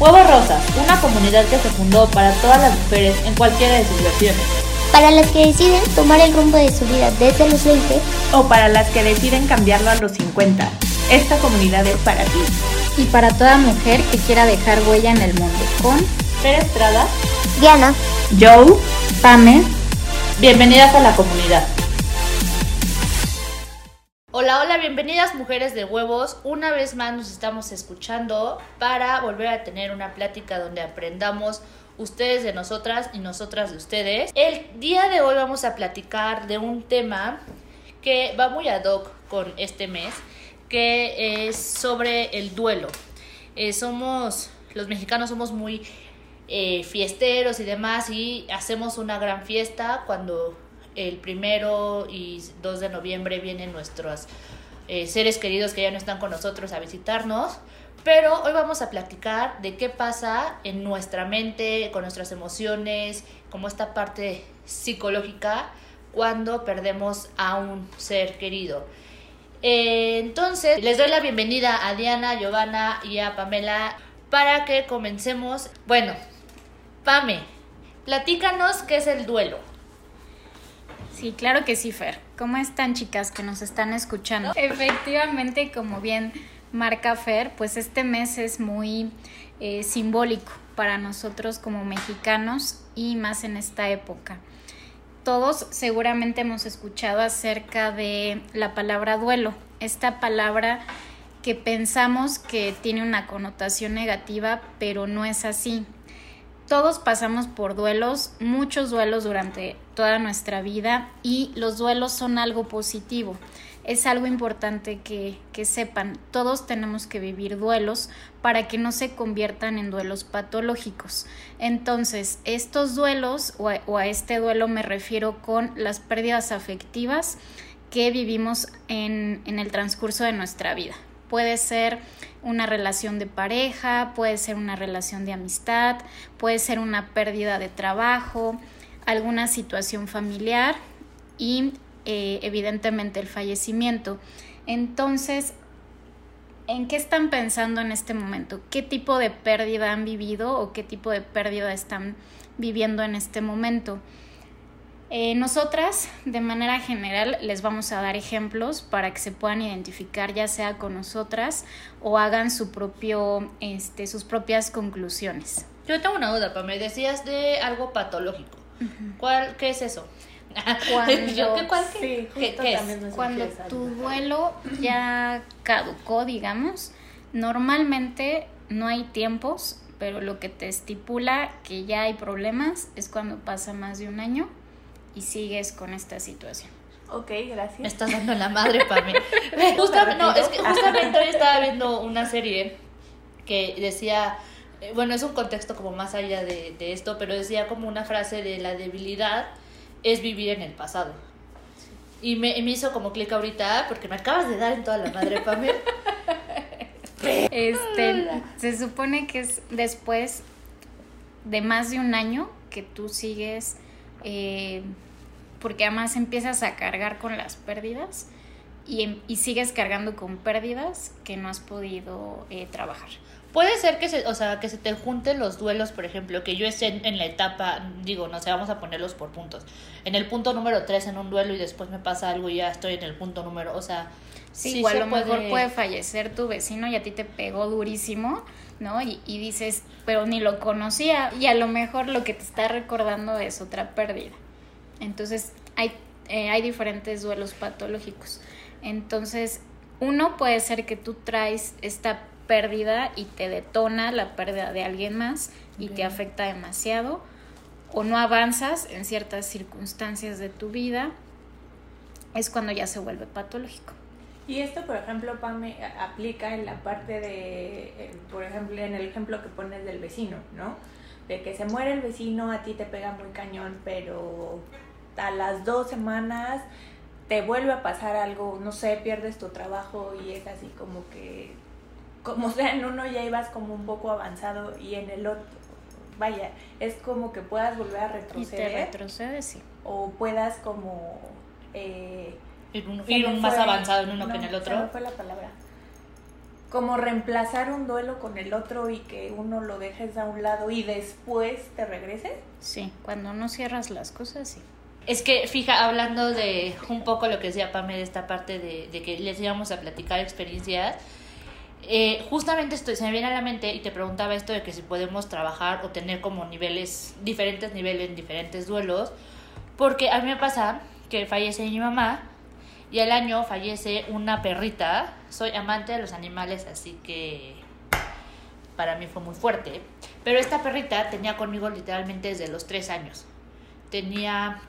Huevos Rosas, una comunidad que se fundó para todas las mujeres en cualquiera de sus versiones. Para las que deciden tomar el rumbo de su vida desde los 20 o para las que deciden cambiarlo a los 50. Esta comunidad es para ti. Y para toda mujer que quiera dejar huella en el mundo. Con Fer Estrada, Diana, Joe, Pame. Bienvenidas a la comunidad. Hola, hola, bienvenidas mujeres de huevos. Una vez más nos estamos escuchando para volver a tener una plática donde aprendamos ustedes de nosotras y nosotras de ustedes. El día de hoy vamos a platicar de un tema que va muy ad hoc con este mes, que es sobre el duelo. Eh, somos, los mexicanos somos muy eh, fiesteros y demás y hacemos una gran fiesta cuando el primero y 2 de noviembre vienen nuestros eh, seres queridos que ya no están con nosotros a visitarnos. Pero hoy vamos a platicar de qué pasa en nuestra mente, con nuestras emociones, como esta parte psicológica cuando perdemos a un ser querido. Eh, entonces, les doy la bienvenida a Diana, Giovanna y a Pamela para que comencemos. Bueno, Pame, platícanos qué es el duelo. Sí, claro que sí, Fer. ¿Cómo están chicas que nos están escuchando? Efectivamente, como bien marca Fer, pues este mes es muy eh, simbólico para nosotros como mexicanos y más en esta época. Todos seguramente hemos escuchado acerca de la palabra duelo, esta palabra que pensamos que tiene una connotación negativa, pero no es así. Todos pasamos por duelos, muchos duelos durante toda nuestra vida y los duelos son algo positivo es algo importante que, sepan. Todos tenemos que vivir duelos para que no se conviertan en duelos patológicos. Entonces, estos duelos, o a, este duelo me refiero con las pérdidas afectivas que vivimos en, en el transcurso de nuestra vida. Puede ser una relación de pareja, puede ser una relación de amistad, puede ser una pérdida de trabajo, alguna situación familiar y eh, evidentemente el fallecimiento. Entonces, ¿en qué están pensando en este momento? ¿Qué tipo de pérdida han vivido o qué tipo de pérdida están viviendo en este momento? Eh, nosotras, de manera general, les vamos a dar ejemplos para que se puedan identificar ya sea con nosotras o hagan su propio, este, sus propias conclusiones. Yo tengo una duda, me decías de algo patológico. ¿Cuál, ¿Qué es eso? Cuando, tu duelo ya caducó, digamos, normalmente no hay tiempos, pero lo que te estipula que ya hay problemas es cuando pasa más de un año y sigues con esta situación. Ok, gracias. Me estás dando la madre para mí. justamente, no, es que justamente hoy estaba viendo una serie que decía, eh, bueno, es un contexto como más allá de, de esto, pero decía como una frase de la debilidad es vivir en el pasado. Y me, me hizo como clic ahorita porque me acabas de dar en toda la madre, Pamela. Este, se supone que es después de más de un año que tú sigues, eh, porque además empiezas a cargar con las pérdidas y, y, sigues cargando con pérdidas que no has podido eh, trabajar. Puede ser que se, o sea, que se te junten los duelos, por ejemplo, que yo esté en, la etapa, digo, no sé, vamos a ponerlos por puntos. En el punto número 3 en un duelo y después me pasa algo y ya estoy en el punto número, o sea, sí, igual a lo mejor puede fallecer tu vecino y a ti te pegó durísimo, ¿no? Y, y dices, pero ni lo conocía y a lo mejor lo que te está recordando es otra pérdida. Entonces, hay, eh, hay diferentes duelos patológicos. Entonces, uno puede ser que tú traes esta pérdida y te detona la pérdida de alguien más y te afecta demasiado o no avanzas en ciertas circunstancias de tu vida, es cuando ya se vuelve patológico. Y esto, por ejemplo, Pame, aplica en la parte de, eh, por ejemplo, en el ejemplo que pones del vecino, ¿no? De que se muere el vecino, a ti te pega muy cañón, pero a las dos semanas te vuelve a pasar algo, no sé, pierdes tu trabajo y es así como que como sea, en uno ya ibas como un poco avanzado y en el otro, vaya, es como que puedas volver a retroceder. Y te retrocedes, sí. O puedas como... Eh, ir, más avanzado en uno que en el otro. fue la palabra. como reemplazar un duelo con el otro y que uno lo dejes a un lado y después te regreses. Sí, cuando no cierras las cosas, sí. Es que, fija, hablando de un poco lo que decía Pame de esta parte de, de que les íbamos a platicar experiencias, eh, justamente esto se me viene a la mente y te preguntaba esto de que si podemos trabajar o tener como niveles, diferentes niveles en diferentes duelos, porque a mí me pasa que fallece mi mamá y al año fallece una perrita. Soy amante de los animales, así que para mí fue muy fuerte. Pero esta perrita tenía conmigo literalmente desde los tres años. Tenía...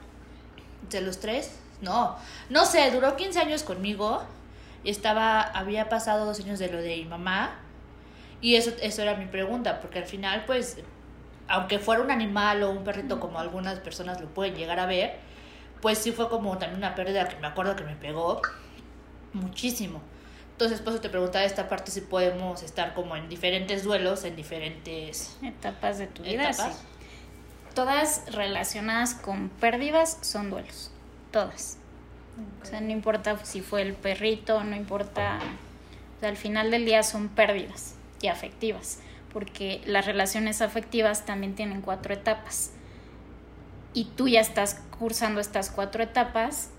¿De los tres? No, no sé, duró 15 años conmigo. Estaba, había pasado dos años de lo de mi mamá. Y eso, eso era mi pregunta, porque al final, pues, aunque fuera un animal o un perrito como algunas personas lo pueden llegar a ver, pues sí fue como también una pérdida que me acuerdo que me pegó muchísimo. Entonces, por eso te preguntaba esta parte si podemos estar como en diferentes duelos, en diferentes Etapas de tu vida, etapas. sí. Todas relacionadas con pérdidas son duelos. Todas. O sea, no importa si fue el perrito, no importa. O sea, al final del día son pérdidas y afectivas. Porque las relaciones afectivas también tienen cuatro etapas. Y tú ya estás cursando estas cuatro etapas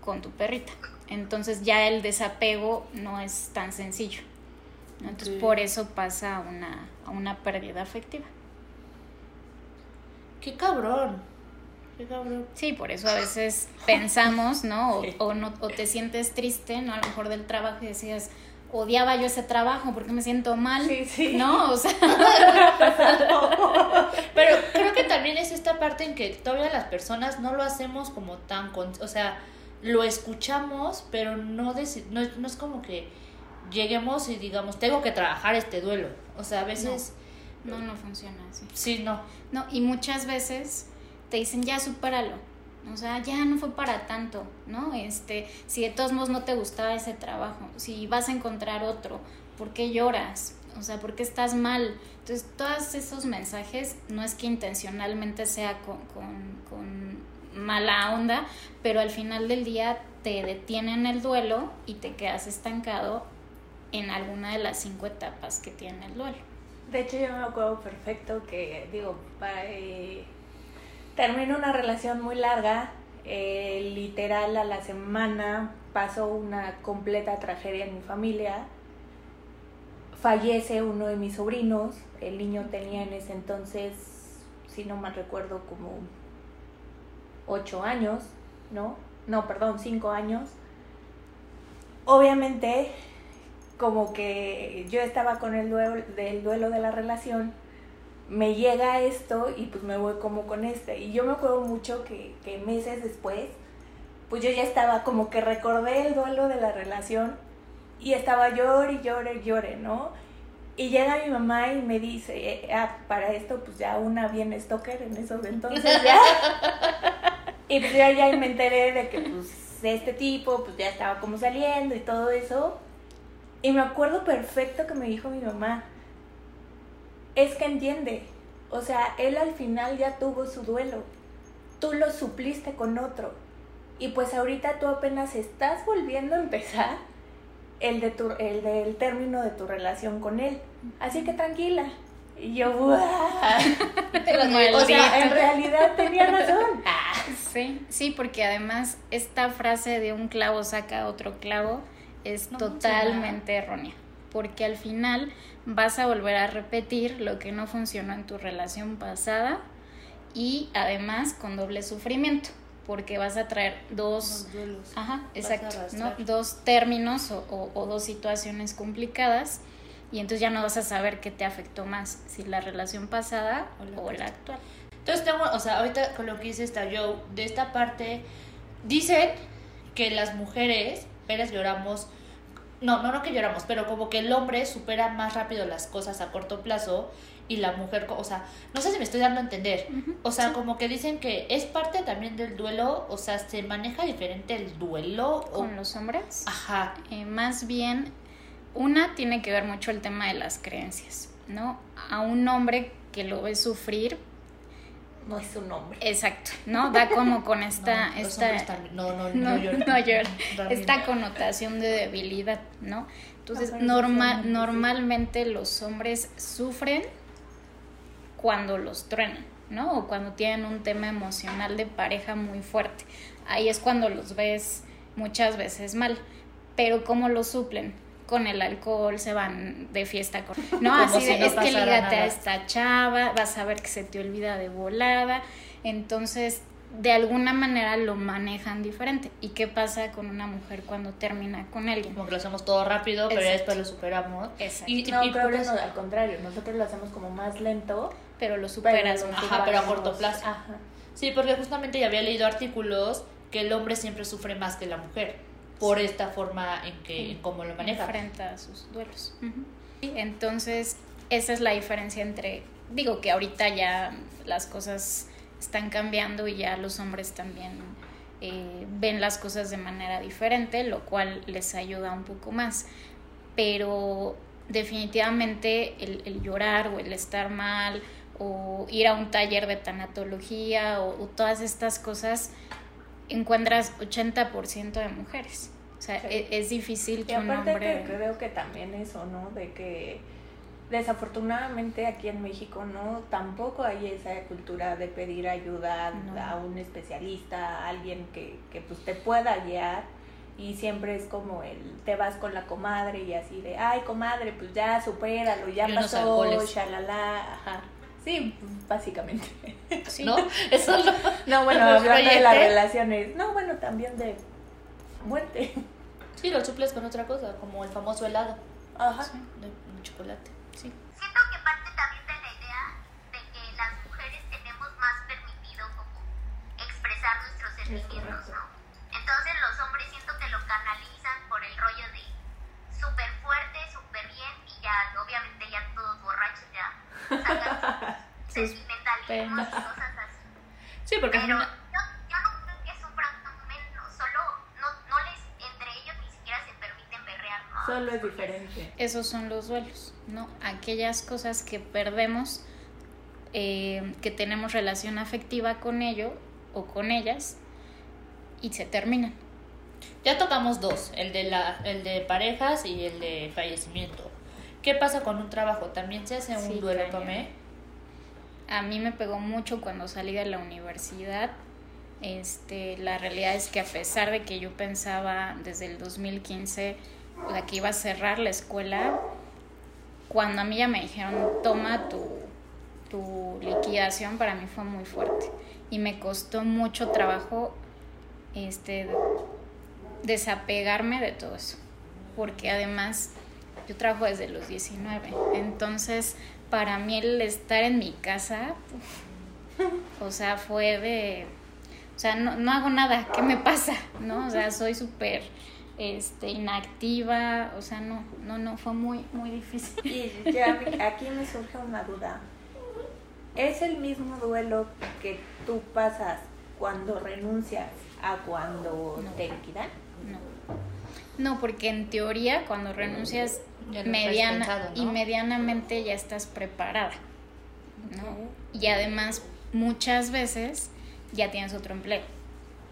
con tu perrita. Entonces ya el desapego no es tan sencillo. ¿no? Entonces por eso pasa a una, a una pérdida afectiva. ¡Qué cabrón! ¡Qué cabrón! Sí, por eso a veces pensamos, ¿no? O, Sí. o no, o te sientes triste, ¿no? A lo mejor del trabajo y decías, odiaba yo ese trabajo porque me siento mal, Sí, sí. ¿no? O sea, Pero creo que también es esta parte en que todavía las personas no lo hacemos como tan... con- o sea, lo escuchamos, pero no, no, es- no es como que lleguemos y digamos, tengo que trabajar este duelo. O sea, a veces... no, no funciona así. Sí, no. No, y muchas veces te dicen, ya supéralo. O sea, ya no fue para tanto, ¿no? Este, si de todos modos no te gustaba ese trabajo, si vas a encontrar otro, ¿por qué lloras? O sea, ¿por qué estás mal? Entonces, todos esos mensajes no es que intencionalmente sea con, con, con mala onda, pero al final del día te detienen el duelo y te quedas estancado en alguna de las cinco etapas que tiene el duelo. De hecho, yo me acuerdo perfecto que, digo, pa- eh, termino una relación muy larga, eh, literal a la semana pasó una completa tragedia en mi familia, fallece uno de mis sobrinos, el niño tenía en ese entonces, si no mal recuerdo, como ocho años, ¿no? No, perdón, cinco años. Obviamente como que yo estaba con el duelo, del duelo de la relación, me llega esto y pues me voy como con este. Y yo me acuerdo mucho que, que meses después, pues yo ya estaba como que recordé el duelo de la relación y estaba llore y llore llore, ¿no? Y llega mi mamá y me dice, eh, ah, para esto pues ya una bien stalker en esos entonces ya. y pues ya, ya me enteré de que pues este tipo pues ya estaba como saliendo y todo eso. Y me acuerdo perfecto que me dijo mi mamá, es que entiende, o sea, él al final ya tuvo su duelo, tú lo supliste con otro, y pues ahorita tú apenas estás volviendo a empezar el, de tu, el del término de tu relación con él, así que tranquila. Y yo, ¡guau! o sea, en realidad tenía razón. Sí, sí, porque además esta frase de un clavo saca otro clavo es No totalmente errónea, porque al final vas a volver a repetir lo que no funcionó en tu relación pasada y además con doble sufrimiento, porque vas a traer dos, ajá, exacto, dos términos o, o- o dos situaciones complicadas y entonces ya no vas a saber qué te afectó más, si la relación pasada O la o actual. la actual. Entonces tengo, o sea, ahorita con lo que dice esta Joe, de esta parte, dicen que las mujeres, lloramos, no, no, no que lloramos, pero como que el hombre supera más rápido las cosas a corto plazo y la mujer, o sea, no sé si me estoy dando a entender, o sea, como que dicen que es parte también del duelo, o sea, se maneja diferente el duelo o... ¿Con los hombres? Ajá, Eh, más bien, una tiene que ver mucho el tema de las creencias, ¿no? A un hombre que lo ve sufrir, no es un hombre. Exacto, ¿no? Da como con esta, No, esta. No, no, no, no, esta connotación de debilidad, ¿no? Entonces, No, pero norma- eso sí, sí. normalmente los hombres sufren cuando los truenan, ¿no? O cuando tienen un tema emocional de pareja muy fuerte. Ahí es cuando los ves muchas veces mal. Pero ¿cómo lo suplen? Con el alcohol se van de fiesta con... No, Como así si de, no es que lígate a nada. esta chava, vas a ver que se te olvida de volada. Entonces, de alguna manera lo manejan diferente. ¿Y qué pasa con una mujer cuando termina con alguien? Como que lo hacemos todo rápido, pero después lo superamos. Exacto. Y, No, y creo por que eso- no, al contrario, nosotros lo hacemos como más lento. Pero lo pero superas lo más. Ajá, pero a corto plazo. Ajá. Sí, porque justamente ya había leído artículos que el hombre siempre sufre más que la mujer por esta forma en que en cómo lo maneja. enfrenta sus duelos. Entonces, esa es la diferencia entre, digo que ahorita ya las cosas están cambiando y ya los hombres también eh, ven las cosas de manera diferente, lo cual les ayuda un poco más. Pero definitivamente el, el llorar o el estar mal o ir a un taller de tanatología o, o todas estas cosas encuentras 80% de mujeres. O sea, Sí. e- es, difícil Y que un aparte hombre... que creo que también eso, ¿no? De que desafortunadamente aquí en México no tampoco hay esa cultura de pedir ayuda No. a un especialista, a alguien que, que pues te pueda guiar y siempre es como el te vas con la comadre y así de ay comadre pues ya supéralo ya Y pasó shalala ajá sí básicamente Sí. ¿No? Eso lo... no bueno ¿Los hablando de las relaciones no bueno también de muerte Sí, lo suples con otra cosa, como el famoso helado ajá de, de chocolate. Sí. Siento que parte también de la idea de que las mujeres tenemos más permitido como expresar nuestros sentimientos, ¿no? Entonces los hombres siento que lo canalizan por el rollo de súper fuerte, súper bien y ya, obviamente ya todos borrachos ya sacan sus sentimentalismos y cosas así. Sí, porque Pero final- yo, yo no creo que sufran menos, solo no, no les, entre ellos ni siquiera se permiten berrear, ¿no? solo es diferente Esos son los duelos, ¿no? Aquellas cosas que perdemos, eh, que tenemos relación afectiva con ello o con ellas y se terminan. Ya tocamos dos, el de, la, el de parejas y el de fallecimiento. ¿Qué pasa con un trabajo? ¿También se hace un Sí, duelo, cañón. A mí me pegó mucho cuando salí de la universidad. Este, la realidad es que a pesar de que yo pensaba desde el 2015 la que iba a cerrar la escuela, cuando a mí ya me dijeron, toma tu, tu liquidación, para mí fue muy fuerte. Y me costó mucho trabajo este, desapegarme de todo eso. Porque además yo trabajo desde los 19. Entonces, para mí el estar en mi casa, o sea, fue de... O sea, no, no hago nada, ¿qué me pasa? ¿No? O sea, soy súper este, inactiva, o sea, no, no, no, fue muy, muy difícil. Y ya aquí me surge una duda. ¿Es el mismo duelo que tú pasas cuando renuncias a cuando No. te liquidan? No. No, porque en teoría cuando renuncias mediana pensado, ¿no? y medianamente ya estás preparada. ¿no? Y además muchas veces ya tienes otro empleo.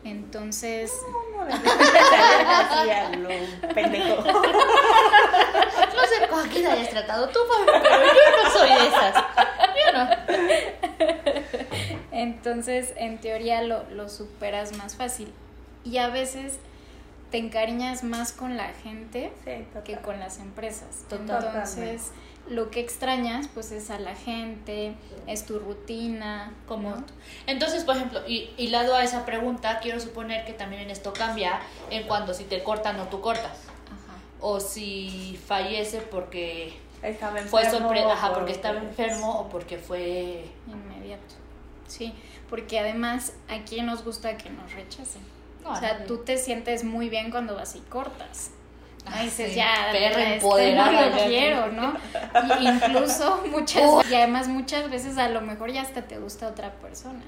Entonces, No, salir así a lo pendejo. No sé con quién hayas tratado tú, pero yo no soy de esas. Yo no. entonces en teoría lo, lo superas más fácil. Y a veces te encariñas más con la gente Sí, que con las empresas. Entonces, lo que extrañas pues es a la gente, es tu rutina, Como ¿no? Entonces, por ejemplo, y, y lado a esa pregunta, quiero suponer que también en esto cambia en cuando si te cortan o tú cortas. Ajá. O si fallece porque Estaba fue sorpresa, ajá, por- porque estaba enfermo o porque fue... Inmediato. Sí, porque además a quién nos gusta que nos rechacen. O a sea, tú te sientes muy bien cuando vas y cortas. Ah, Y dices, sí, ya, perra este, empoderada, no lo ya. quiero, ¿no? Y incluso muchas, y además muchas veces a lo mejor ya hasta te gusta otra persona.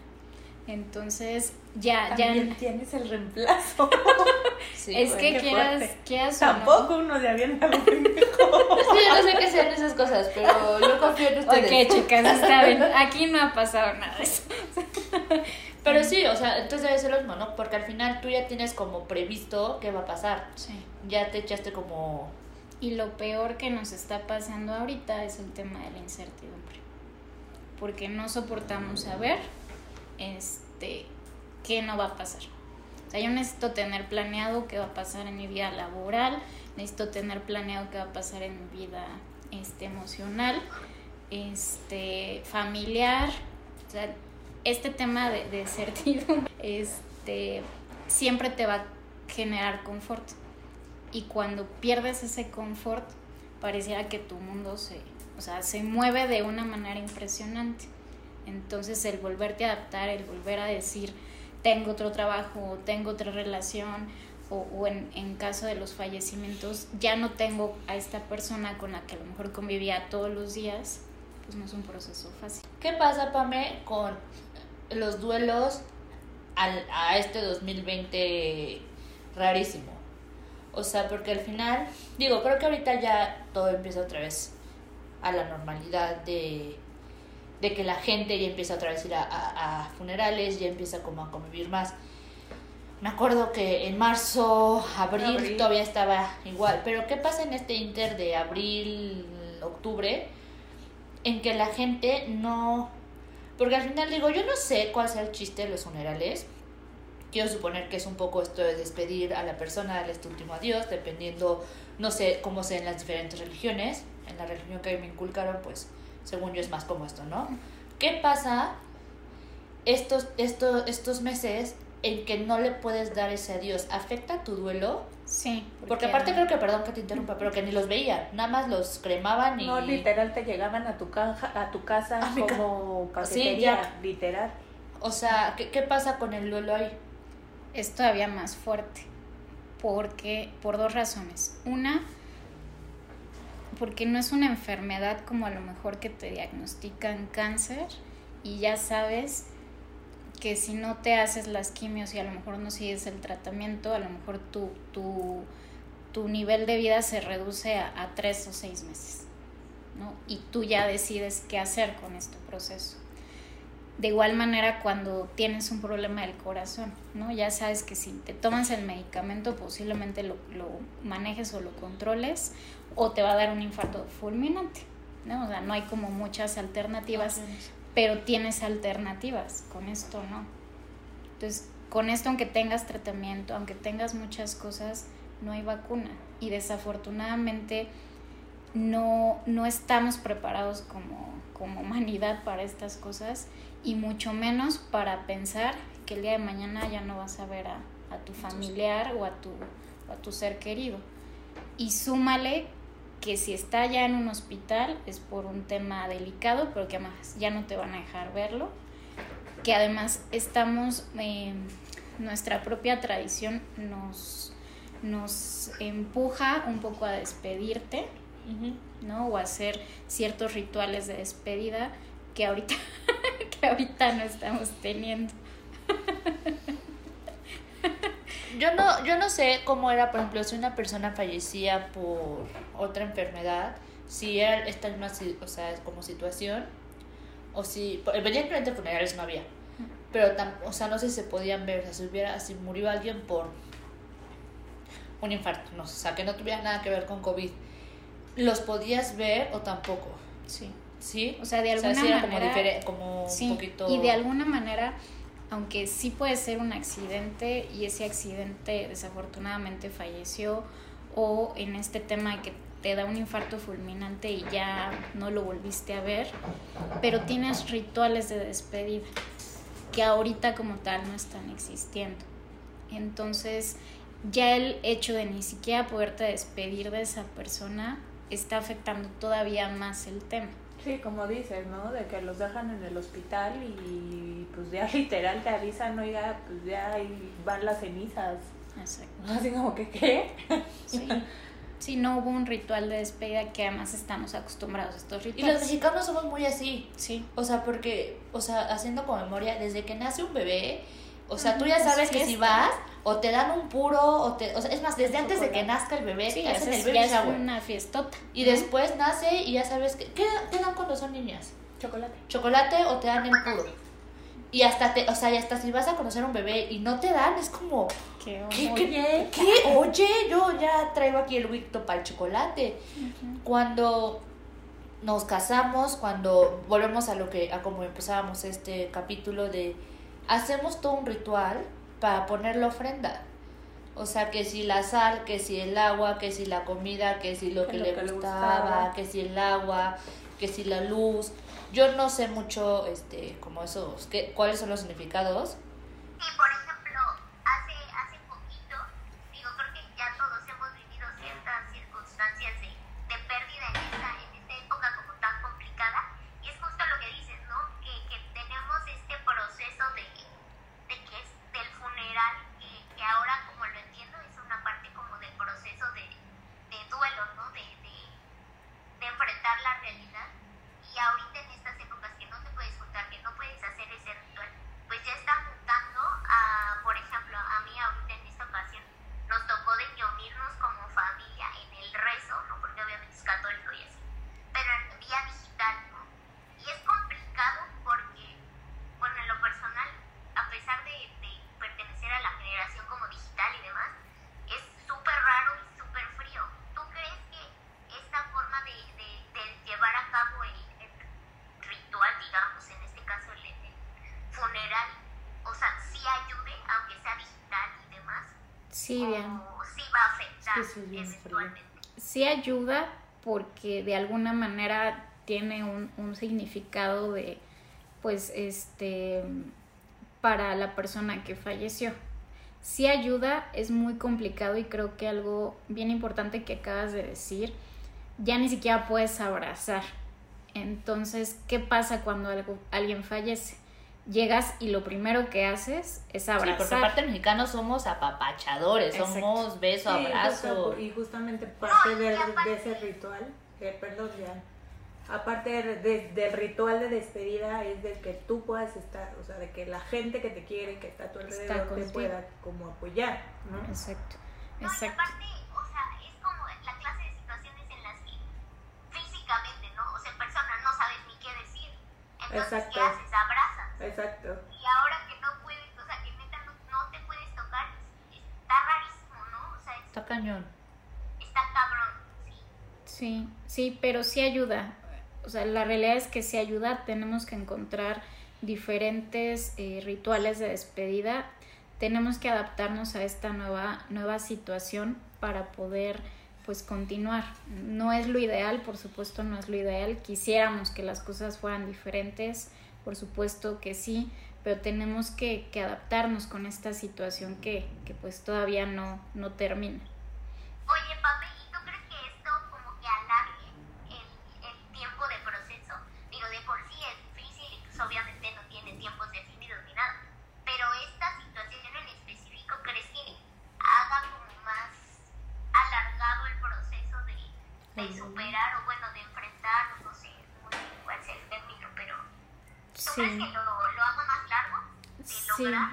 Entonces, ya, ya, También tienes el reemplazo. Sí, es que quieras, quieras o no. Tampoco uno de avienta lo pendejo. Sí, yo no sé qué sean esas cosas, pero yo confío en ustedes. Ok, chicas, está bien. Aquí no ha pasado nada de eso. Pero sí, o sea, entonces debe ser lo mismo, ¿no? Porque al final tú ya tienes como previsto qué va a pasar. Sí. Ya te echaste como... Y lo peor que nos está pasando ahorita es el tema de la incertidumbre. Porque no soportamos saber este, qué no va a pasar. O sea, yo necesito tener planeado qué va a pasar en mi vida laboral, necesito tener planeado qué va a pasar en mi vida este, emocional, este, familiar. O sea, este tema de, de certidumbre este, siempre te va a generar confort. Y cuando pierdes ese confort, pareciera que tu mundo se, o sea, se mueve de una manera impresionante. Entonces el volverte a adaptar, el volver a decir, tengo otro trabajo, tengo otra relación, o, o en, en, caso de los fallecimientos, ya no tengo a esta persona con la que a lo mejor convivía todos los días, pues no es un proceso fácil. ¿Qué pasa, Pame, con los duelos al, a este 2020 rarísimo? O sea, porque al final, digo, creo que ahorita ya todo empieza otra vez a la normalidad de, de que la gente ya empieza otra vez a ir a, a, a, funerales, ya empieza como a convivir más. Me acuerdo que en marzo, abril, abril, todavía estaba igual. Pero ¿qué pasa en este inter de abril, octubre? En que la gente no... Porque al final digo, yo no sé cuál sea el chiste de los funerales. Quiero suponer que es un poco esto de despedir a la persona, darle este último adiós, dependiendo, no sé cómo sea en las diferentes religiones. En la religión que me inculcaron, pues según yo es más como esto, ¿no? ¿Qué pasa estos, estos, estos meses en que no le puedes dar ese adiós? ¿Afecta tu duelo? Sí. Porque, porque aparte creo que, perdón que te interrumpa, pero que ni los veía, nada más los cremaban y... No, literal te llegaban a tu, caja, a tu casa a como ca... paquetería, sí, literal. O sea, ¿qué, ¿qué pasa con el duelo ahí? Es todavía más fuerte, porque por dos razones. Una, porque no es una enfermedad como a lo mejor que te diagnostican cáncer y ya sabes que si no te haces las quimios y a lo mejor no sigues el tratamiento, a lo mejor tu, tu, tu nivel de vida se reduce a, tres o seis meses. ¿no? Y tú ya decides qué hacer con este proceso. De igual manera cuando tienes un problema del corazón, ¿no? Ya sabes que si te tomas el medicamento posiblemente lo, lo manejes o lo controles o te va a dar un infarto fulminante, ¿no? O sea, no hay como muchas alternativas. Pero tienes alternativas, con esto no. Entonces, con esto aunque tengas tratamiento, aunque tengas muchas cosas, no hay vacuna y desafortunadamente no, no estamos preparados como, como humanidad para estas cosas y mucho menos para pensar que el día de mañana ya no vas a ver a, a tu familiar o a tu, o a tu ser querido. Y súmale que si está ya en un hospital es por un tema delicado, pero que además ya no te van a dejar verlo, que además estamos, eh, nuestra propia tradición nos, nos empuja un poco a despedirte, uh -huh. ¿no? O a hacer ciertos rituales de despedida que ahorita, que ahorita no estamos teniendo. Yo no, yo no sé cómo era, por ejemplo, si una persona fallecía por otra enfermedad, si era esta misma, o sea, como situación, o si, evidentemente funerales no había, pero, tam, o sea, no sé si se podían ver, o sea, si hubiera, si murió alguien por un infarto, no, o sea, que no tuviera nada que ver con COVID, ¿los podías ver o tampoco? Sí. ¿Sí? O sea, de alguna o sea, manera. Como, como sí, un poquito. Y de alguna manera, aunque sí puede ser un accidente y ese accidente desafortunadamente falleció, o en este tema que te da un infarto fulminante y ya no lo volviste a ver, pero tienes rituales de despedida que ahorita como tal no están existiendo. Entonces, ya el hecho de ni siquiera poderte despedir de esa persona está afectando todavía más el tema. Sí, como dices, ¿no? De que los dejan en el hospital y pues ya literal te avisan, oiga, pues ya ahí van las cenizas. Exacto. Así como que, ¿qué? Sí. Sí, no hubo un ritual de despedida que además estamos acostumbrados a estos rituales. Y los mexicanos somos muy así. Sí. O sea, porque, o sea, haciendo con memoria, desde que nace un bebé, o sea, tú ya sabes que si vas, o te dan un puro, o te, o sea, es más, desde antes de que nazca el bebé, sí, hacen el es una fiestota. Y ¿no? después nace y ya sabes que, ¿qué te dan cuando son niñas? Chocolate. Chocolate o te dan el puro. Y hasta te, o sea, y hasta si vas a conocer a un bebé y no te dan, es como, ¿qué, oye, qué, qué? Oye, yo ya traigo aquí el wicto para el chocolate. Cuando nos casamos, cuando volvemos a lo que, a como empezábamos este capítulo de, hacemos todo un ritual para poner la ofrenda. O sea, que si la sal, que si el agua, que si la comida, que si lo que, Que lo le, que le gustaba, que si el agua, que si la luz. Yo no sé mucho, este, como esos, ¿qué, ¿cuáles son los significados? Sí, por ejemplo, hace, hace poquito, digo, creo que ya todos hemos vivido ciertas circunstancias de, de pérdida en esta, en esta época como tan complicada, y es justo lo que dices, ¿no? Que, que tenemos este proceso de, de que es del funeral, que, que ahora, como lo entiendo, es una parte como del proceso de, de duelo, ¿no? De, de, de enfrentar la realidad. Y ahorita en estas épocas que no te puedes juntar, que no puedes hacer ese ritual, pues ya está mutando a, por ejemplo, a mí ahorita en esta ocasión nos tocó de que unirnos como familia en el rezo, ¿no? Porque obviamente es católico y así, pero en vía digital, ¿no? Y es complicado porque, bueno, en lo personal, a pesar de, de pertenecer a la generación como digital y demás, es súper raro y súper frío. ¿Tú crees que esta forma de, de, de llevar a cabo el, el ritual, digamos, en este caso el, el funeral, o sea, sí ayude, aunque sea digital y demás? sí, bien. ¿O sí va a afectar Es que sí sí ayuda porque de alguna manera tiene un, un significado de, pues, este, para la persona que falleció. Sí ayuda, es muy complicado y creo que algo bien importante que acabas de decir, ya ni siquiera puedes abrazar. Entonces, ¿qué pasa cuando algo, alguien fallece? Llegas y lo primero que haces es Sí, porque abrazar. aparte mexicanos somos apapachadores, Exacto. somos beso, Sí, abrazo. justo- y justamente parte No, y del- aparte- de ese ritual, eh, perdón, ya, aparte de- de- del ritual de despedida es de que tú puedas estar, o sea, de que la gente que te quiere, que está a tu alrededor, te pueda como apoyar, ¿no? Exacto, No, y exacto. aparte, o sea, es como la clase de situaciones en las que físicamente, ¿no? O sea, en persona no sabes ni qué decir. Entonces, Exacto. ¿qué haces? Abrazas. Exacto. Y ahora que no puedes, o sea, que neta no, no te puedes tocar, está rarísimo, ¿no? O sea, es- Está cañón. está cabrón, sí. Sí, sí, pero sí ayuda. O sea, la realidad es que sí ayuda. Tenemos que encontrar diferentes eh, rituales de despedida. Tenemos que adaptarnos a esta nueva, nueva situación para poder pues continuar. No es lo ideal, por supuesto no es lo ideal. Quisiéramos que las cosas fueran diferentes, por supuesto que sí, pero tenemos que, adaptarnos con esta situación que, que pues todavía no, no termina. Oye, Pame, ¿y tú crees que esto como que alargue el, el tiempo de proceso? Digo, de por sí es difícil y pues obviamente no tiene tiempos definidos ni nada. Pero esta situación en específico, ¿crees que haga como más alargado el proceso de, de superar o bueno, de enfrentar, no sé muy bien cuál sea el término, pero ¿tú Sí. crees que lo, lo haga más largo? De Sí, lograr.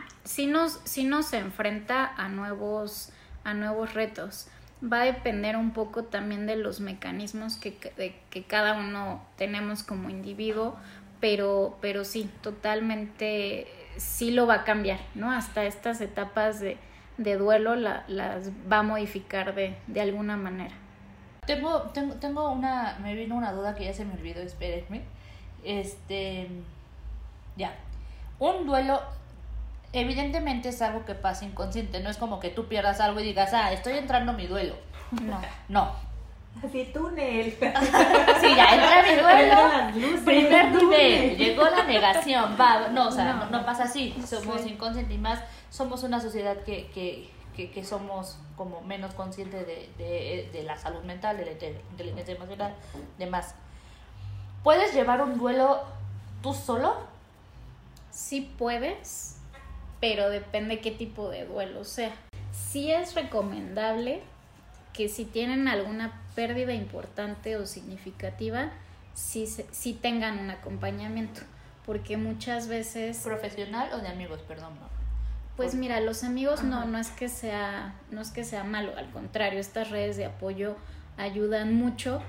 Sí nos, enfrenta a nuevos, a nuevos retos. Va a depender un poco también de los mecanismos que, que cada uno tenemos como individuo, pero, pero sí, totalmente sí lo va a cambiar, ¿no? Hasta estas etapas de, de duelo la- las va a modificar de, de alguna manera. Tengo, tengo, tengo una, me vino una duda que ya se me olvidó, espérenme. Este, ya. Un duelo, evidentemente es algo que pasa inconsciente, no es como que tú pierdas algo y digas, ah, estoy entrando a mi duelo. No. No. Así túnel. Sí, ya entré a mi duelo. Primer túnel. nivel, llegó la negación, va, no, o sea, no, No. no pasa así, somos Sí. inconscientes y más, somos una sociedad que, que, que, que somos como menos conscientes de, de, de la salud mental, de la inte- inteligencia emocional, demás. ¿Puedes llevar un duelo tú solo? Sí puedes, pero depende qué tipo de duelo sea. Sí es recomendable que si tienen alguna pérdida importante o significativa, sí, tengan un acompañamiento, porque muchas veces, ¿Profesional o de amigos? Perdón. pues mira, los amigos no, no es que sea, no es que sea malo, al contrario, estas redes de apoyo ayudan mucho,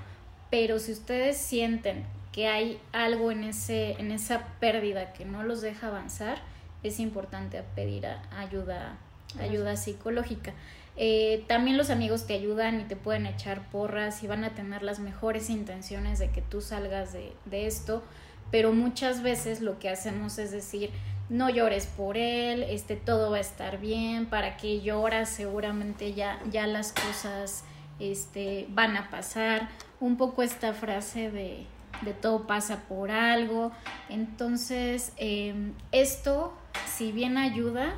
pero si ustedes sienten que hay algo en, ese, en esa pérdida que no los deja avanzar, es importante pedir ayuda, ayuda psicológica. Eh, también los amigos te ayudan y te pueden echar porras y van a tener las mejores intenciones de que tú salgas de, de esto, pero muchas veces lo que hacemos es decir, no llores por él, este todo va a estar bien, para que lloras seguramente ya, ya las cosas este, van a pasar. Un poco esta frase de, de todo pasa por algo. Entonces, em, esto, si bien ayuda,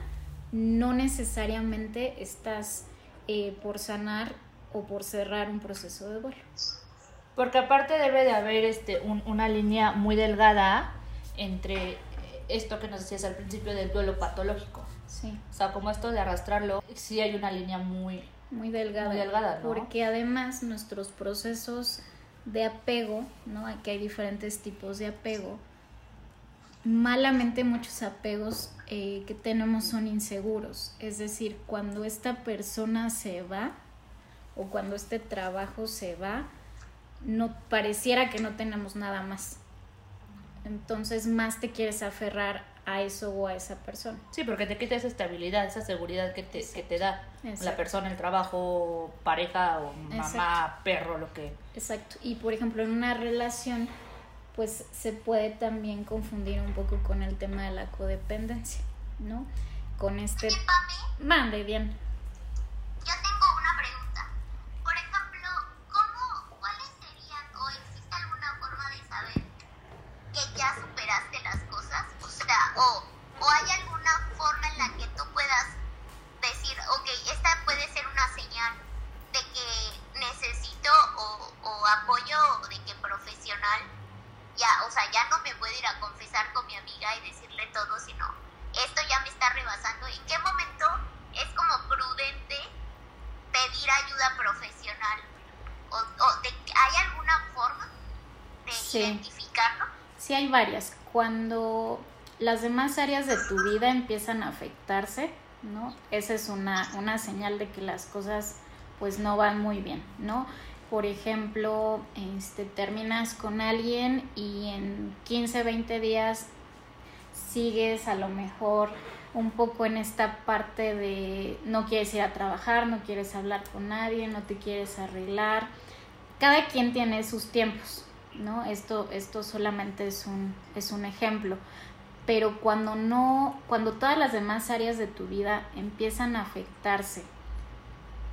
no necesariamente estás eh, por sanar o por cerrar un proceso de duelo. Porque aparte debe de haber este, una línea muy delgada entre esto que nos decías al principio del duelo patológico. Sí. O sea, como esto de arrastrarlo, sí hay una línea muy, muy delgada. Muy delgada, ¿no? Porque además nuestros procesos de apego, ¿no? Aquí hay diferentes tipos de apego. Malamente muchos apegos eh, que tenemos son inseguros. Es decir, cuando esta persona se va o cuando este trabajo se va, no pareciera que no tenemos nada más entonces más te quieres aferrar a eso o a esa persona. Sí, porque te quita esa estabilidad, esa seguridad que te, que te da la persona, el trabajo, pareja o mamá, perro, lo que... Exacto. Y por ejemplo, en una relación, pues se puede también confundir un poco con el tema de la codependencia, ¿no? Con este... Mande, bien. Las demás áreas de tu vida empiezan a afectarse, ¿no? Esa es una, una señal de que las cosas pues no van muy bien, ¿no? Por ejemplo, este, terminas con alguien y en 15, 20 días sigues a lo mejor un poco en esta parte de no quieres ir a trabajar, no quieres hablar con nadie, no te quieres arreglar. Cada quien tiene sus tiempos, ¿no? Esto, esto solamente es un, es un ejemplo. Pero cuando no, cuando todas las demás áreas de tu vida empiezan a afectarse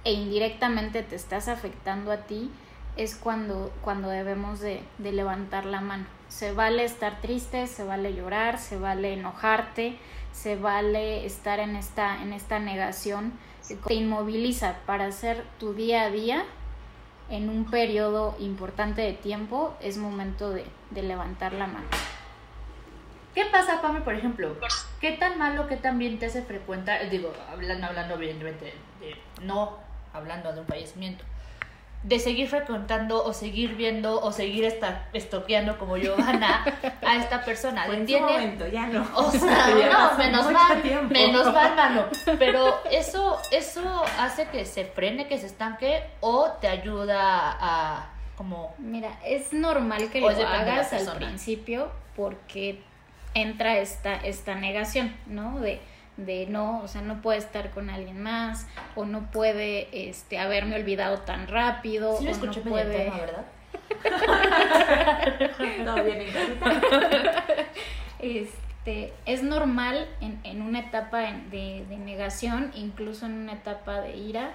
e indirectamente te estás afectando a ti, es cuando, cuando debemos de, de levantar la mano. Se vale estar triste, se vale llorar, se vale enojarte, se vale estar en esta, en esta negación que te inmoviliza para hacer tu día a día en un periodo importante de tiempo, es momento de, levantar la mano. ¿Qué pasa, Pame, por ejemplo? ¿Qué tan malo, qué tan bien te hace frecuentar? Digo, hablando, hablando evidentemente de, no hablando de un fallecimiento de seguir frecuentando o seguir viendo o seguir estar estoqueando como yo Ana a esta persona. Pues en momento, ya no. O sea, no, menos mal, menos mal, mano. Pero eso, eso hace que se frene, que se estanque o te ayuda a como. Mira, es normal que lo hagas al principio porque entra esta, esta negación, ¿no? De de no, o sea, no puede estar con alguien más o no puede este haberme olvidado tan rápido sí o escuché no puede tema, ¿verdad? Todo bien Este, es normal en, en una etapa de, de negación, incluso en una etapa de ira,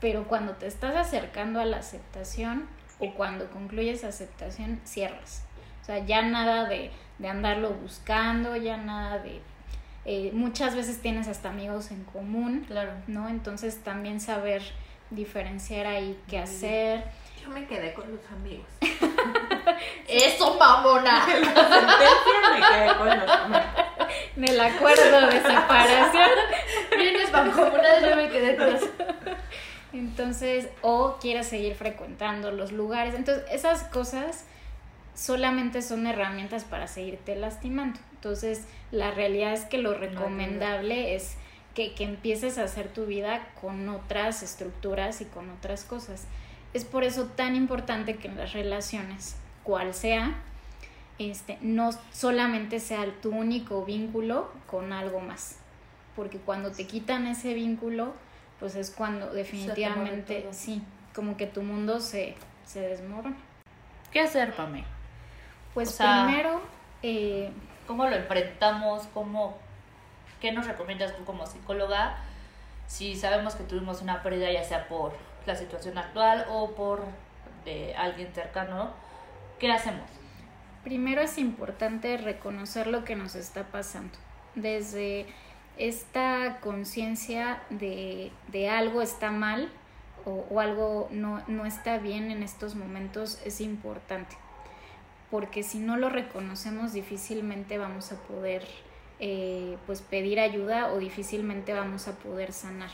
pero cuando te estás acercando a la aceptación o cuando concluyes aceptación, cierras. O sea, ya nada de, de andarlo buscando, ya nada de eh, muchas veces tienes hasta amigos en común, claro. ¿no? Entonces también saber diferenciar ahí qué hacer. Yo me quedé con los amigos. Eso, mamona. me quedé con los amigos. Me la acuerdo de separación. Vienes mancomunadas, yo me quedé con los Entonces, o quieres seguir frecuentando los lugares. Entonces, esas cosas solamente son herramientas para seguirte lastimando. Entonces, la realidad es que lo recomendable es que, que, empieces a hacer tu vida con otras estructuras y con otras cosas. Es por eso tan importante que en las relaciones, cual sea, este, no solamente sea tu único vínculo con algo más. Porque cuando te quitan ese vínculo, pues es cuando definitivamente, sí, como que tu mundo se, se desmorona. ¿Qué hacer, Pame? Pues O sea- primero, eh, ¿Cómo lo enfrentamos? ¿Cómo, ¿Qué nos recomiendas tú como psicóloga? Si sabemos que tuvimos una pérdida, ya sea por la situación actual o por de alguien cercano, ¿qué hacemos? Primero es importante reconocer lo que nos está pasando. Desde esta conciencia de, de algo está mal o, o algo no, no está bien en estos momentos es importante. Porque si no lo reconocemos difícilmente vamos a poder eh, pues pedir ayuda o difícilmente vamos a poder sanar.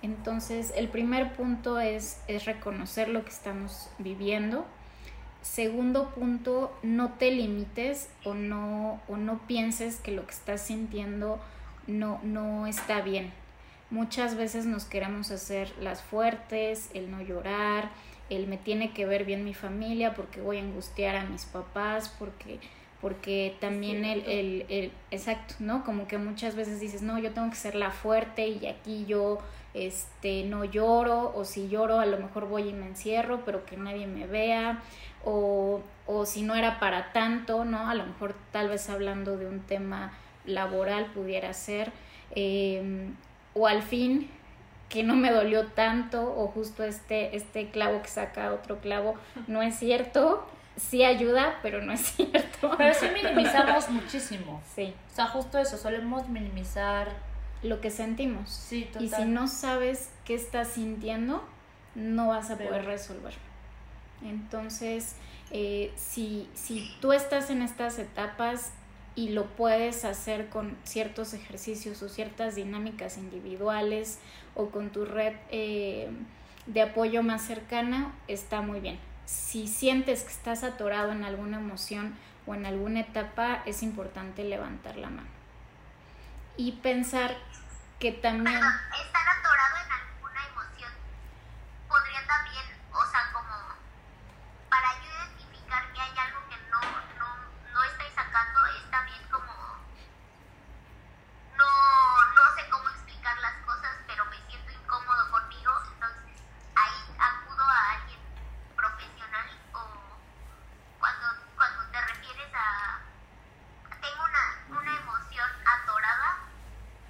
Entonces el primer punto es, es reconocer lo que estamos viviendo, Segundo punto, no te limites o no, o no pienses que lo que estás sintiendo no, no está bien. Muchas veces nos queremos hacer las fuertes, el no llorar, el me tiene que ver bien mi familia porque voy a angustiar a mis papás, porque, porque también el, el, el, exacto, ¿no? Como que muchas veces dices, no, yo tengo que ser la fuerte y aquí yo este, no lloro, o si lloro a lo mejor voy y me encierro, pero que nadie me vea o, o si no era para tanto, ¿no? A lo mejor tal vez hablando de un tema laboral pudiera ser, eh, o al fin que no me dolió tanto, o justo este, este clavo que saca otro clavo, no es cierto, sí ayuda, pero no es cierto. Pero sí minimizamos muchísimo. Sí, O sea, justo eso, solemos minimizar. lo que sentimos. Sí, total. Y si no sabes qué estás sintiendo, no vas a poder resolver. Entonces, eh, si, si tú estás en estas etapas y lo puedes hacer con ciertos ejercicios o ciertas dinámicas individuales o con tu red eh, de apoyo más cercana, está muy bien. Si sientes que estás atorado en alguna emoción o en alguna etapa, es importante levantar la mano. Y pensar que también... Perdón, estar atorado en alguna emoción podría también, o sea, como para yo identificar que hay algo que no, no, no estoy sacando, es también como, no, no sé cómo explicar las cosas, pero me siento incómodo conmigo, entonces ahí acudo a alguien profesional o cuando, cuando te refieres a, tengo una, una emoción atorada,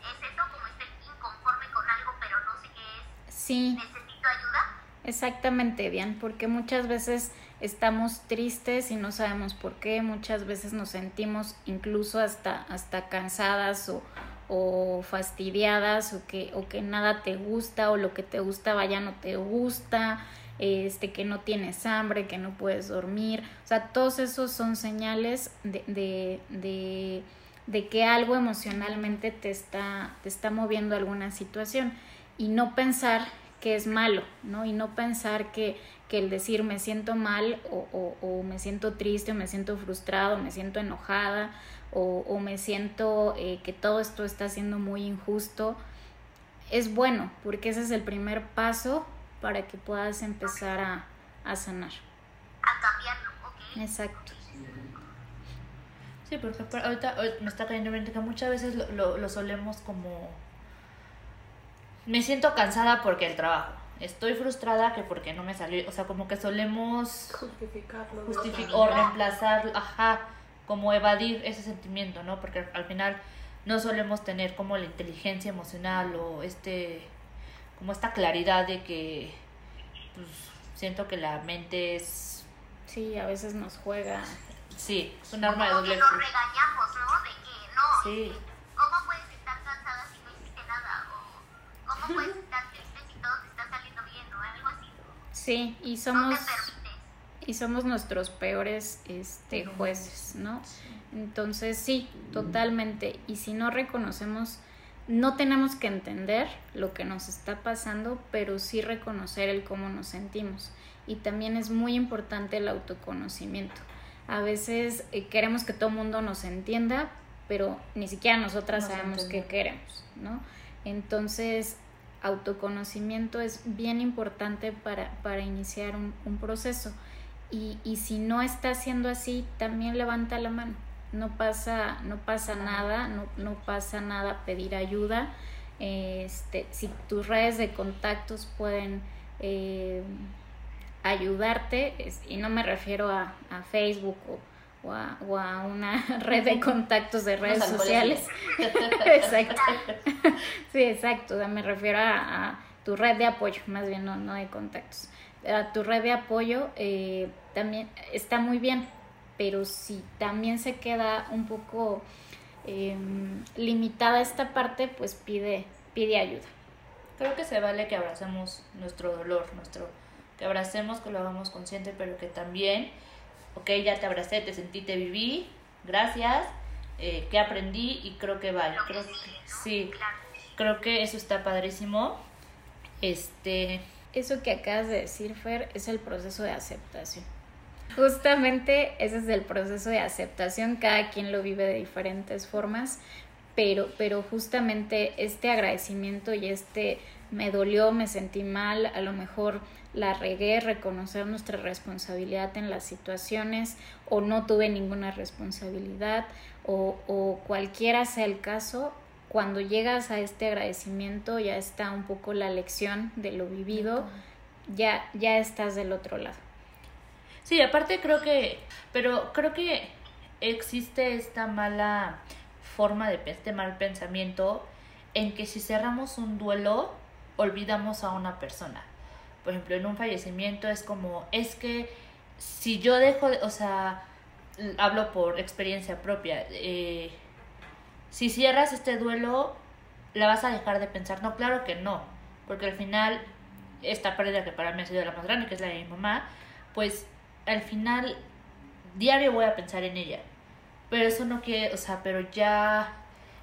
es eso, como estoy inconforme con algo, pero no sé qué es, Sí, necesito ayuda. Exactamente, Dian, porque muchas veces estamos tristes y no sabemos por qué, muchas veces nos sentimos incluso hasta, hasta cansadas o, o fastidiadas o que, o que nada te gusta o lo que te gustaba ya no te gusta, este, que no tienes hambre, que no puedes dormir, o sea, todos esos son señales de, de, de, de que algo emocionalmente te está, te está moviendo alguna situación. Y no pensar que es malo, ¿no? Y no pensar que, que el decir me siento mal o, o, o me siento triste o me siento frustrado, me siento enojada o, o me siento eh, que todo esto está siendo muy injusto, es bueno, porque ese es el primer paso para que puedas empezar a, a sanar. a cambiarlo, ¿ok? Exacto. Sí, porque por- ahorita, ahorita me está cayendo en mente que muchas veces lo, lo, lo solemos como... Me siento cansada porque el trabajo. Estoy frustrada que porque no me salió. O sea, como que solemos Justificarlo. justificar o reemplazar, ajá, como evadir ese sentimiento, ¿no? Porque al final no solemos tener como la inteligencia emocional o este, como esta claridad de que, pues, siento que la mente es, Sí, a veces nos juega. sí, es un arma de Como doble que nos filo. regañamos, ¿no? De que no, Sí. ¿cómo puedes estar cansada si no hiciste nada? O ¿cómo puedes estar triste si todo te está saliendo bien? O algo así. Sí, y somos... y somos nuestros peores este, jueces, ¿no? Entonces sí, totalmente. Y si no reconocemos, no tenemos que entender lo que nos está pasando, pero sí reconocer el cómo nos sentimos. Y también es muy importante el autoconocimiento. A veces eh, queremos que todo el mundo nos entienda, pero ni siquiera nosotras Nos sabemos qué queremos, ¿no? Entonces, autoconocimiento es bien importante para, para iniciar un, un proceso. Y, y si no está haciendo así, también levanta la mano. No pasa, no pasa nada, no, no pasa nada pedir ayuda. Este, si tus redes de contactos pueden eh, ayudarte, y no me refiero a, a Facebook o, a, o, a, una red de contactos de redes sociales. exacto. sí, exacto. me refiero a, tu red de apoyo, más bien no, no de contactos. A tu red de apoyo eh, también está muy bien, pero si también se queda un poco eh, limitada esta parte, pues pide, pide ayuda. Creo que se vale que abracemos nuestro dolor, nuestro que abracemos, que lo hagamos consciente, pero que también, ok, ya te abracé, te sentí, te viví, gracias, eh, que aprendí y creo que vale. Creo que, sí, creo que eso está padrísimo. Este... Eso que acabas de decir, Fer, es el proceso de aceptación. Justamente ese es el proceso de aceptación, cada quien lo vive de diferentes formas, pero, pero justamente este agradecimiento y este me dolió, me sentí mal, a lo mejor la regué, reconocer nuestra responsabilidad en las situaciones o no tuve ninguna responsabilidad o, o cualquiera sea el caso, cuando llegas a este agradecimiento ya está un poco la lección de lo vivido, ya, ya estás del otro lado. Sí, aparte creo que, pero creo que existe esta mala forma de este mal pensamiento en que si cerramos un duelo olvidamos a una persona. Por ejemplo, en un fallecimiento es como, es que si yo dejo, de, o sea, hablo por experiencia propia, eh, si cierras este duelo, la vas a dejar de pensar. No, claro que no, porque al final, esta pérdida que para mí ha sido la más grande, que es la de mi mamá, pues al final, diario voy a pensar en ella. Pero eso no quiere, o sea, pero ya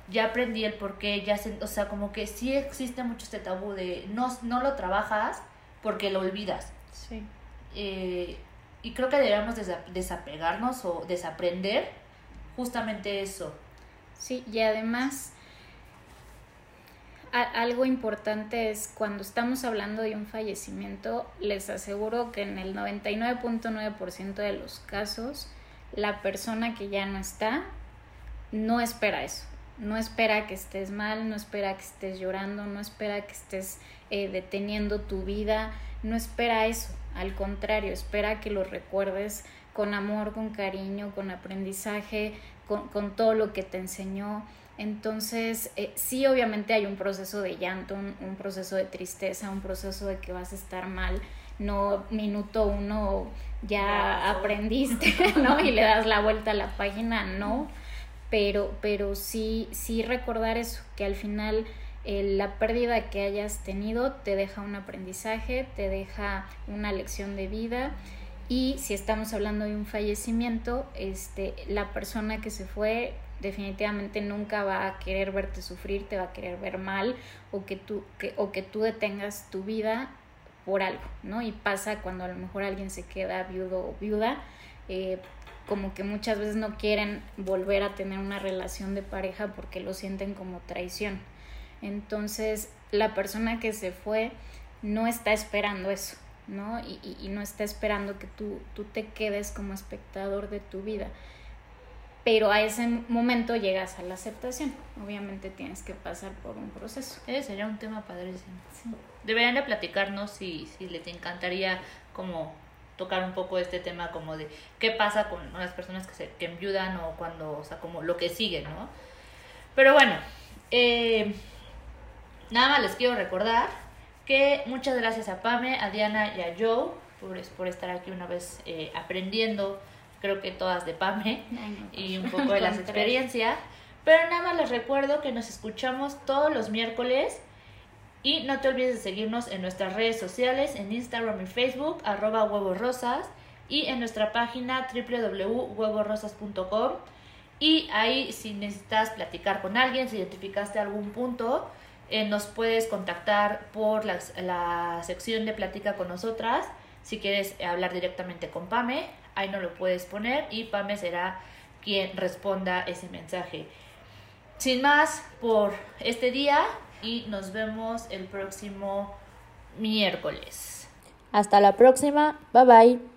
ya aprendí el por qué, ya se, o sea, como que sí existe mucho este tabú de no, no lo trabajas porque lo olvidas. Sí. Eh, y creo que deberíamos desapegarnos o desaprender justamente eso. Sí, y además algo importante es cuando estamos hablando de un fallecimiento, les aseguro que en el 99.9% de los casos, la persona que ya no está no espera eso no espera que estés mal, no espera que estés llorando, no espera que estés eh, deteniendo tu vida, no espera eso, al contrario, espera que lo recuerdes con amor, con cariño, con aprendizaje, con, todo lo que te enseñó. Entonces, eh, sí, obviamente hay un proceso de llanto, un, proceso de tristeza, un proceso de que vas a estar mal, no minuto uno ya aprendiste, ¿no? Y le das la vuelta a la página, no pero, pero sí, sí recordar eso, que al final eh, la pérdida que hayas tenido te deja un aprendizaje, te deja una lección de vida y si estamos hablando de un fallecimiento, este, la persona que se fue definitivamente nunca va a querer verte sufrir, te va a querer ver mal o que tú, que, o que tú detengas tu vida por algo, ¿no? Y pasa cuando a lo mejor alguien se queda viudo o viuda, eh, como que muchas veces no quieren volver a tener una relación de pareja porque lo sienten como traición. Entonces, la persona que se fue no está esperando eso, ¿no? Y, y, no está esperando que tú, tú te quedes como espectador de tu vida. Pero a ese momento llegas a la aceptación. Obviamente tienes que pasar por un proceso. Ese sería un tema padrísimo. Sí. Deberían de platicarnos si, si les encantaría como tocar un poco este tema como de qué pasa con las personas que se que enviudan o cuando, o sea, como lo que sigue, ¿no? Pero bueno, eh, nada más les quiero recordar que muchas gracias a Pame, a Diana y a Joe por, por estar aquí una vez eh, aprendiendo, creo que todas de Pame y un poco de las experiencias. Pero nada más les recuerdo que nos escuchamos todos los miércoles y no te olvides de seguirnos en nuestras redes sociales, en Instagram y Facebook, arroba huevos rosas, y en nuestra página www.huevorosas.com. Y ahí si necesitas platicar con alguien, si identificaste algún punto, eh, nos puedes contactar por la, la, sección de Platica con nosotras. Si quieres hablar directamente con Pame, ahí no lo puedes poner y Pame será quien responda ese mensaje. Sin más, por este día, y nos vemos el próximo miércoles. Hasta la próxima, bye bye.